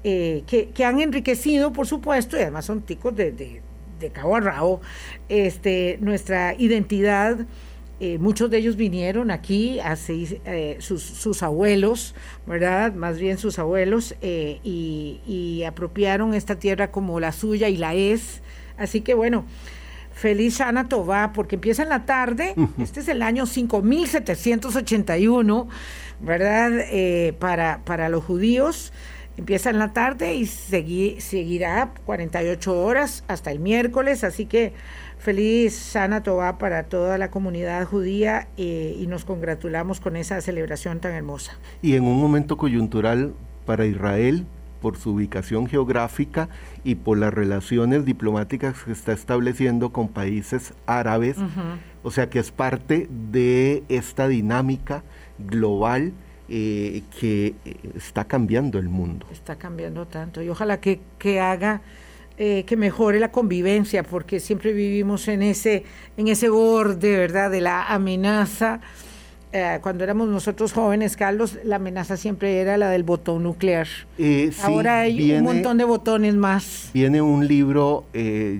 eh, que, han enriquecido, por supuesto, y además son ticos de de cabo a rabo, este, nuestra identidad. Eh, muchos de ellos vinieron aquí, así, eh, sus, abuelos, ¿verdad? Más bien sus abuelos, eh, y, apropiaron esta tierra como la suya y la es. Así que bueno, feliz Ana Tobá, porque empieza en la tarde, este es el año 5781, ¿verdad? para, para los judíos. Empieza en la tarde y seguirá 48 horas hasta el miércoles, así que feliz Sana Tobá para toda la comunidad judía eh, y nos congratulamos con esa celebración tan hermosa. Y en un momento coyuntural para Israel, por su ubicación geográfica y por las relaciones diplomáticas que está estableciendo con países árabes, o sea que es parte de esta dinámica global eh, que eh, está cambiando el mundo. Está cambiando tanto y ojalá que, que haga eh, que mejore la convivencia, porque siempre vivimos en ese, en ese borde, ¿verdad?, de la amenaza. cuando éramos nosotros jóvenes, Carlos, la amenaza siempre era la del botón nuclear. Ahora hay un montón de botones más. Viene un libro,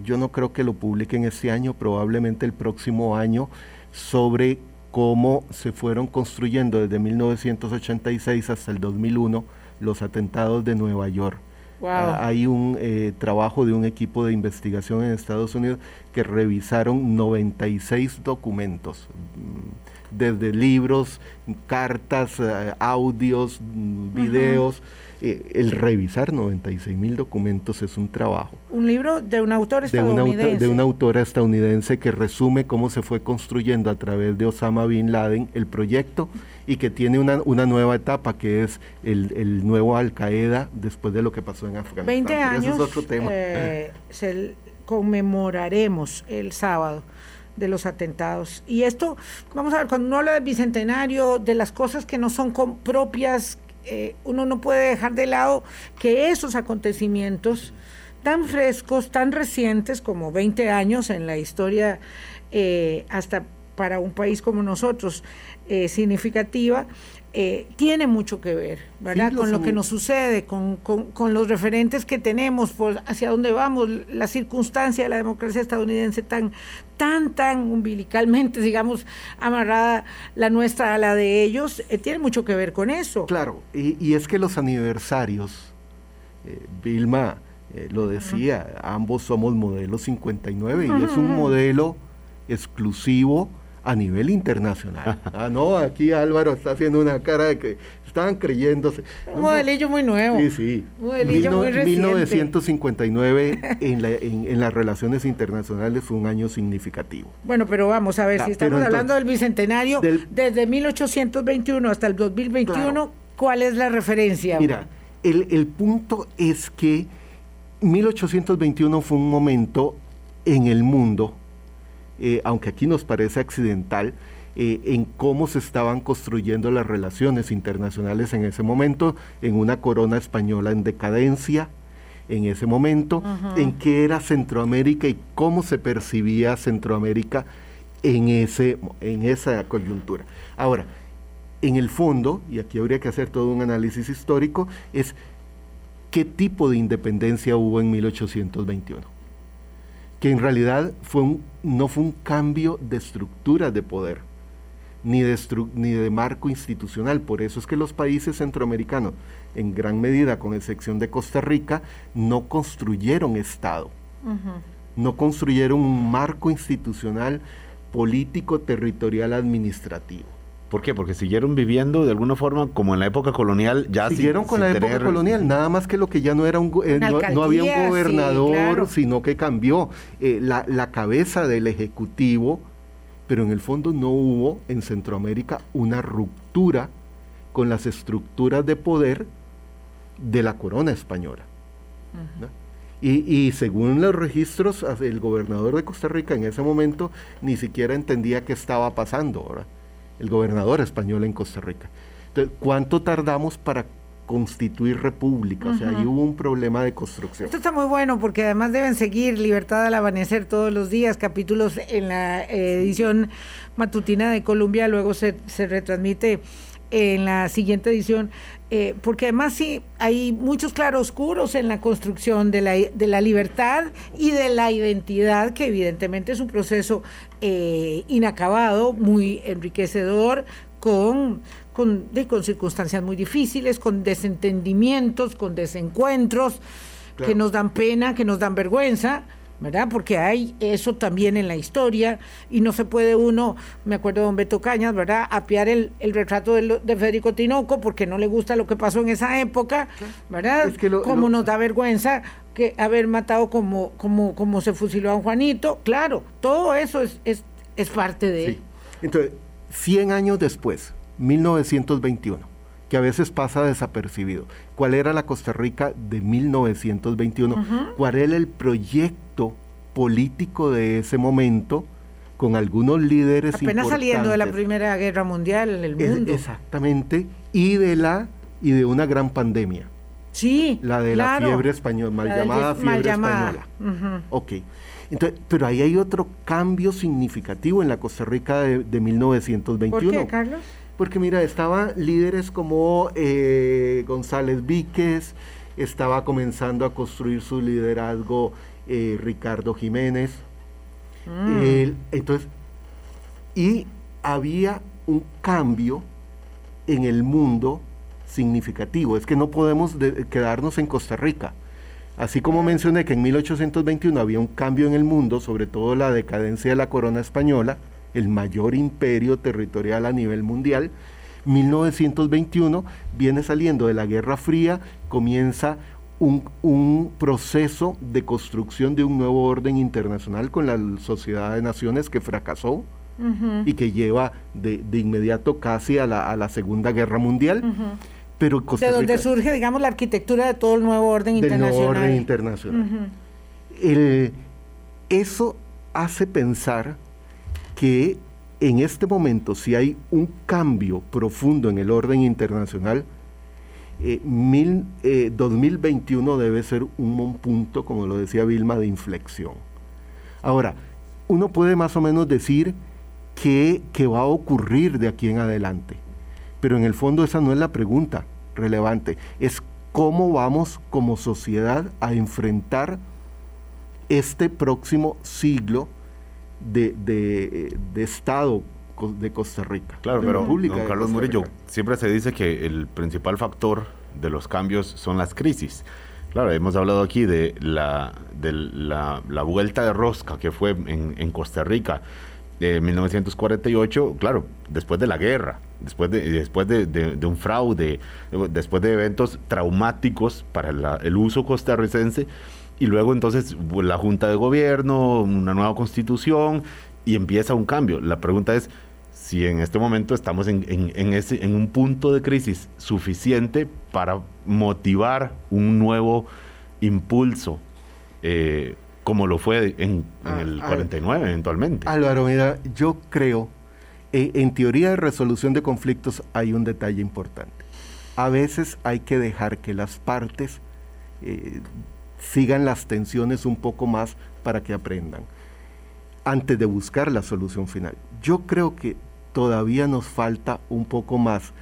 yo no creo que lo publiquen este año, probablemente el próximo año, sobre cómo se fueron construyendo desde 1986 hasta el 2001 los atentados de Nueva York. Ah, hay un eh, trabajo de un equipo de investigación en Estados Unidos que revisaron 96 documentos, mm, desde libros, cartas, eh, audios, mm, videos. Eh, el revisar 96 mil documentos es un trabajo. Un libro de un autor estadounidense. De una, de una autora estadounidense que resume cómo se fue construyendo a través de Osama Bin Laden el proyecto y que tiene una, una nueva etapa que es el, el nuevo Al Qaeda después de lo que pasó en Afganistán. 20 años. es otro tema. Eh, conmemoraremos el sábado de los atentados. Y esto, vamos a ver, cuando uno habla del bicentenario, de las cosas que no son propias eh, uno no puede dejar de lado que esos acontecimientos tan frescos, tan recientes como 20 años en la historia, eh, hasta para un país como nosotros, eh, significativa, eh, tiene mucho que ver, ¿verdad? con lo que nos sucede, con, los referentes que tenemos, por hacia dónde vamos, la circunstancia de la democracia estadounidense tan, tan, tan umbilicalmente, (laughs) digamos, amarrada la nuestra a la de ellos, eh, tiene mucho que ver con eso. Claro, y, es que los aniversarios, eh, Vilma lo decía, ambos somos modelo 59 y es un modelo exclusivo a nivel internacional. (laughs) ah, no, aquí Álvaro está haciendo una cara de que estaban creyéndose. Un modelillo muy nuevo. Sí, sí. Un modelillo muy reciente. 1959 en, en, las relaciones internacionales fue un año significativo. Bueno, pero vamos a ver, si estamos hablando del bicentenario, desde 1821 hasta el 2021, ¿cuál es la referencia? Mira, el, el punto es que 1821 fue un momento en el mundo eh, aunque aquí nos parece accidental, eh, en cómo se estaban construyendo las relaciones internacionales en ese momento, en una corona española en decadencia, en ese momento, en qué era Centroamérica y cómo se percibía Centroamérica en, ese, en esa coyuntura. Ahora, en el fondo, y aquí habría que hacer todo un análisis histórico, es qué tipo de independencia hubo en 1821 que en realidad fue no fue un cambio de estructura de poder, ni de, ni de marco institucional. Por eso es que los países centroamericanos, en gran medida, con excepción de Costa Rica, no construyeron Estado, no construyeron un marco institucional político, territorial, administrativo. ¿Por qué? Porque siguieron viviendo de alguna forma como en la época colonial. Ya siguieron con la época colonial, nada más que lo que ya no era un eh, no, había un gobernador, sino que cambió eh, la, la, cabeza del ejecutivo, pero en el fondo no hubo en Centroamérica una ruptura con las estructuras de poder de la corona española. y, y, según los registros, el gobernador de Costa Rica en ese momento ni siquiera entendía qué estaba pasando. ¿verdad? El gobernador español en Costa Rica. Entonces, ¿cuánto tardamos para constituir república? O sea, ahí hubo un problema de construcción. Esto está muy bueno porque además deben seguir Libertad al Amanecer todos los días, capítulos en la edición matutina de Colombia, luego se, se retransmite en la siguiente edición, eh, porque además sí hay muchos claroscuros en la construcción de la, de la circunstancias y de la identidad, que evidentemente es un proceso eh, inacabado, muy enriquecedor, con, con, con, circunstancias muy difíciles, con desentendimientos, con desencuentros que nos dan pena, que nos dan vergüenza, ¿verdad? Porque hay eso también en la historia y no se puede uno, me acuerdo de don Beto Cañas, ¿verdad? Apiar el, el retrato de, Federico Tinoco porque no le gusta lo que pasó en esa época, ¿verdad? como nos da vergüenza que haber matado como, como, como se fusiló a Juanito, claro, todo eso es, es, es parte de él. Entonces, 100 años después, 1921, que a veces pasa desapercibido. ¿Cuál era la Costa Rica de 1921? ¿Cuál era el proyecto político de ese momento? con algunos líderes apenas saliendo de la primera guerra mundial en el mundo. exactamente y de la y de una gran pandemia. Sí la de la fiebre española mal llamada fiebre española. Ok. Entonces pero ahí hay otro cambio significativo en la Costa Rica de, de 1921 ¿Por qué Carlos porque mira, estaban líderes como eh, González Víquez, estaba comenzando a construir su liderazgo eh, Ricardo Jiménez. Mm. entonces, y había un cambio en el mundo significativo. Es que no podemos quedarnos en Costa Rica. Así como mencioné que en 1821 había un cambio en el mundo, sobre todo la decadencia de la corona española, el mayor imperio territorial a nivel mundial, 1921 viene saliendo de la Guerra Fría, comienza un, proceso de construcción de un nuevo orden internacional con la Sociedad de Naciones que fracasó y que lleva de, inmediato casi a la, Segunda Guerra Mundial. Pero de donde surge, digamos, la arquitectura de todo el nuevo orden internacional. Nuevo orden internacional. eso hace pensar que en este momento, si hay un cambio profundo en el orden internacional, 2021 eh, debe ser un punto, como lo decía Vilma, de inflexión. Ahora, uno puede más o menos decir qué, va a ocurrir de aquí en adelante, pero en el fondo esa no es la pregunta relevante, es cómo vamos como sociedad a enfrentar este próximo siglo de, de Estado de Costa Rica. Claro, pero don Carlos Murillo, siempre se dice que el principal factor de los cambios son las crisis. Claro, hemos hablado aquí de la, de la, vuelta de rosca que fue en, Costa Rica en 1948, claro, después de la guerra, después de, después de, un fraude, después de eventos traumáticos para el uso costarricense, y luego entonces la Junta de Gobierno, una nueva constitución, y empieza un cambio. La pregunta es, si en este momento estamos en, ese, en un punto de crisis suficiente para motivar un nuevo impulso, eh, como lo fue en, ah, el 49 eventualmente. Álvaro, mira, yo creo, eh, en teoría de resolución de conflictos hay un detalle importante. A veces hay que dejar que las partes eh, sigan las tensiones un poco más para que aprendan antes de buscar la solución final. Yo creo que todavía nos falta un poco más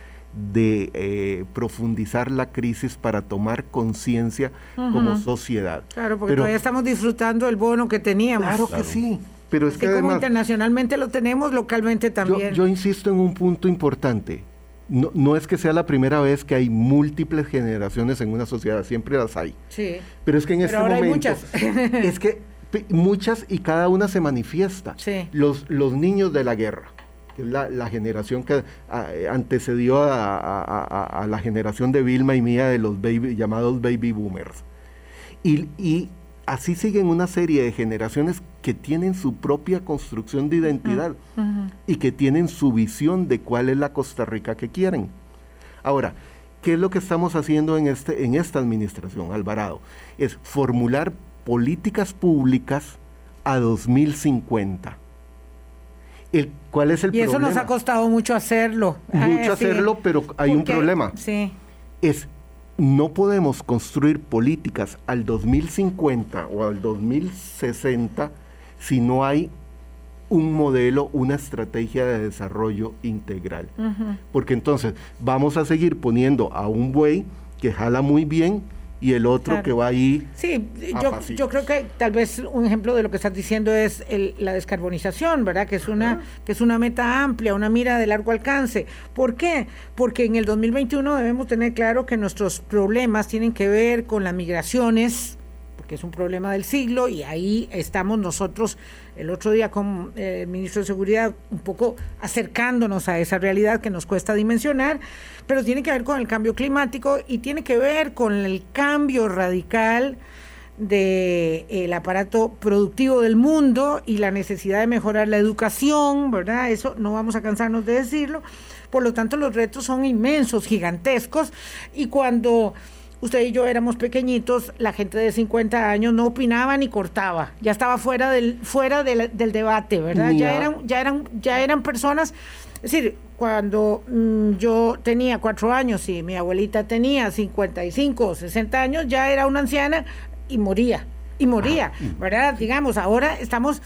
de eh, profundizar la crisis para tomar conciencia como sociedad. Claro, porque todavía estamos disfrutando el bono que teníamos. Claro, que sí. Pero es, que, como internacionalmente lo tenemos, localmente también. Yo, insisto en un punto importante. No, no, es que sea la primera vez que hay múltiples generaciones en una sociedad, siempre las hay. Sí. Pero es que en este momento. Hay muchas. es que muchas y cada una se manifiesta. Sí. Los, los niños de la guerra que es la, generación que antecedió a, la generación de Vilma y mía de los baby, llamados baby boomers. Y, así siguen una serie de generaciones que tienen su propia construcción de identidad y que tienen su visión de cuál es la Costa Rica que quieren. Ahora, ¿qué es lo que estamos haciendo en, este, en esta administración, Alvarado? Es formular políticas públicas a 2050 ¿Cuál es el y eso nos ha costado mucho hacerlo. Mucho hacerlo, pero hay un problema. Sí. Es, no podemos construir políticas al 2050 o al 2060 si no hay un modelo, una estrategia de desarrollo integral. Porque entonces vamos a seguir poniendo a un buey que jala muy bien, y el otro que va ahí. Sí, yo, yo, creo que tal vez un ejemplo de lo que estás diciendo es la descarbonización, ¿verdad? Que es una que es una meta amplia, una mira de largo alcance. ¿Por qué? Porque en el 2021 debemos tener claro que nuestros problemas tienen que ver con las migraciones, porque es un problema del siglo y ahí estamos nosotros el otro día con eh, el ministro de Seguridad un poco acercándonos a esa realidad que nos cuesta dimensionar, pero tiene que ver con el cambio climático y tiene que ver con el cambio radical del aparato productivo del mundo y la necesidad de mejorar la educación, ¿verdad? Eso no vamos a cansarnos de decirlo. Por lo tanto, los retos son inmensos, gigantescos, y cuando usted y yo éramos pequeñitos, la gente de 50 años no opinaba ni cortaba, ya estaba fuera del, fuera del, debate, ¿verdad? Ya eran, ya eran, ya eran personas, es decir, cuando mm, yo tenía cuatro años y mi abuelita tenía 55 o 60 años, ya era una anciana y moría, y moría, ah, mm. ¿verdad? Digamos, ahora estamos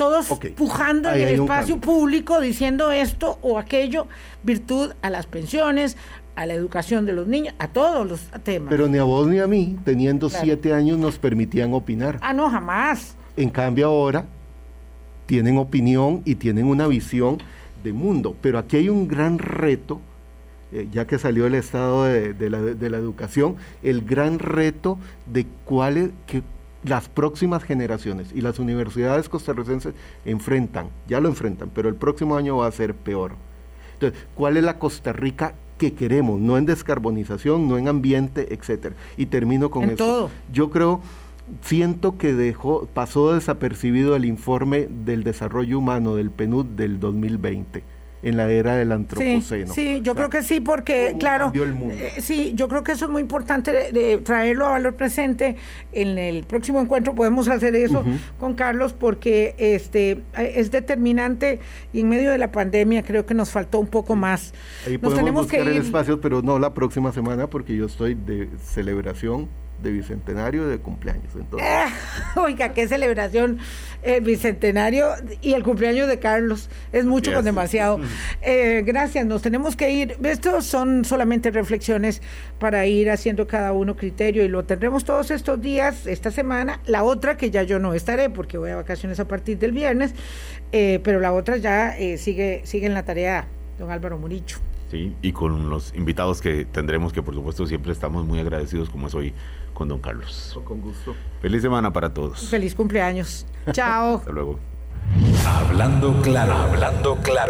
todos pujando en el espacio público diciendo esto o aquello, virtud a las pensiones, a la educación de los niños, a todos los temas. Pero ni a vos ni a mí, teniendo siete años, nos permitían opinar. Ah, no, jamás. En cambio ahora tienen opinión y tienen una visión de mundo. Pero aquí hay un gran reto, eh, ya que salió el estado de, de, la, de, la, educación, el gran reto de cuáles que las próximas generaciones y las universidades costarricenses enfrentan, ya lo enfrentan, pero el próximo año va a ser peor. Entonces, ¿cuál es la Costa Rica que queremos? No en descarbonización, no en ambiente, etcétera. Y termino con en esto. Todo. Yo creo siento que dejó, pasó desapercibido el informe del desarrollo humano del PNUD del 2020 en la era del antropoceno. Sí, sí yo o sea, creo que sí, porque, claro, eh, sí, yo creo que eso es muy importante de, de, traerlo a valor presente. En el próximo encuentro podemos hacer eso uh -huh. con Carlos, porque este es determinante y en medio de la pandemia creo que nos faltó un poco más. Ahí nos podemos tenemos buscar que ir... el espacio, pero no la próxima semana, porque yo estoy de celebración de bicentenario de cumpleaños. Entonces. Eh, (laughs) oiga, qué celebración el bicentenario y el cumpleaños de Carlos. Es mucho con demasiado. (laughs) Eh, gracias, nos tenemos que ir. Estos son solamente reflexiones para ir haciendo cada uno criterio y lo tendremos todos estos días, esta semana. La otra que ya yo no estaré porque voy a vacaciones a partir del viernes, eh, pero la otra ya eh, sigue, sigue en la tarea, don Álvaro Muricho. Sí, y con los invitados que tendremos, que por supuesto siempre estamos muy agradecidos, como es hoy con don Carlos. Con gusto. Feliz semana para todos. Feliz cumpleaños. (laughs) Chao. Hasta luego. Hablando claro, hablando claro.